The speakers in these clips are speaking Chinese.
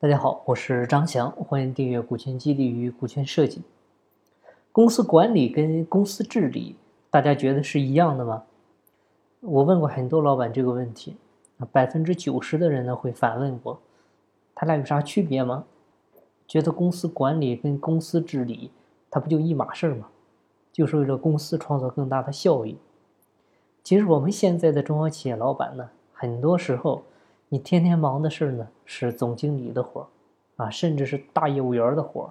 大家好，我是张翔，欢迎订阅《股权激励与股权设计》。公司管理跟公司治理，大家觉得是一样的吗？我问过很多老板这个问题，百分之九十的人呢会反问我，他俩有啥区别吗？觉得公司管理跟公司治理，它不就一码事儿吗？就是为了公司创造更大的效益。其实我们现在的中小企业老板呢，很多时候。你天天忙的事呢，是总经理的活，啊，甚至是大业务员的活，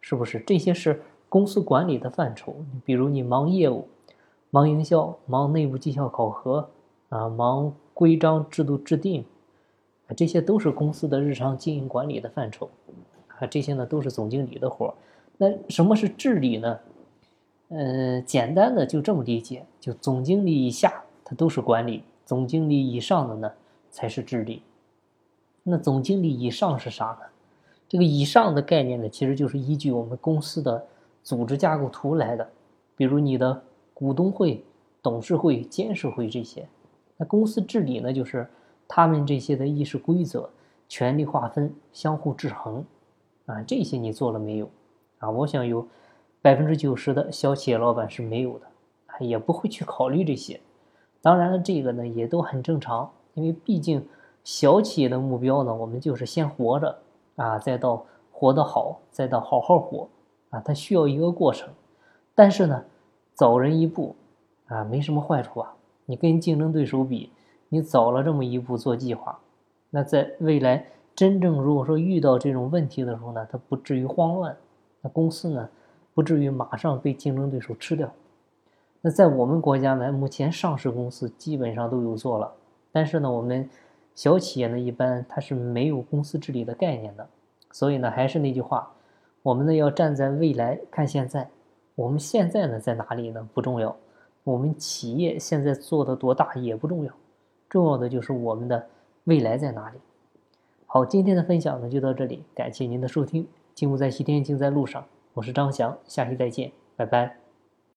是不是？这些是公司管理的范畴。比如你忙业务、忙营销、忙内部绩效考核，啊，忙规章制度制定，啊，这些都是公司的日常经营管理的范畴，啊，这些呢都是总经理的活。那什么是治理呢？嗯，简单的就这么理解，就总经理以下它都是管理，总经理以上的呢？才是治理。那总经理以上是啥呢？这个以上的概念呢，其实就是依据我们公司的组织架构图来的。比如你的股东会、董事会、监事会这些。那公司治理呢，就是他们这些的议事规则、权力划分、相互制衡啊，这些你做了没有？啊，我想有百分之九十的小企业老板是没有的，也不会去考虑这些。当然了，这个呢也都很正常。因为毕竟，小企业的目标呢，我们就是先活着啊，再到活得好，再到好好活啊，它需要一个过程。但是呢，早人一步啊，没什么坏处啊。你跟竞争对手比，你早了这么一步做计划，那在未来真正如果说遇到这种问题的时候呢，它不至于慌乱，那公司呢，不至于马上被竞争对手吃掉。那在我们国家呢，目前上市公司基本上都有做了。但是呢，我们小企业呢，一般它是没有公司治理的概念的，所以呢，还是那句话，我们呢要站在未来看现在，我们现在呢在哪里呢不重要，我们企业现在做的多大也不重要，重要的就是我们的未来在哪里。好，今天的分享呢就到这里，感谢您的收听，金不在西天，金在路上，我是张翔，下期再见，拜拜。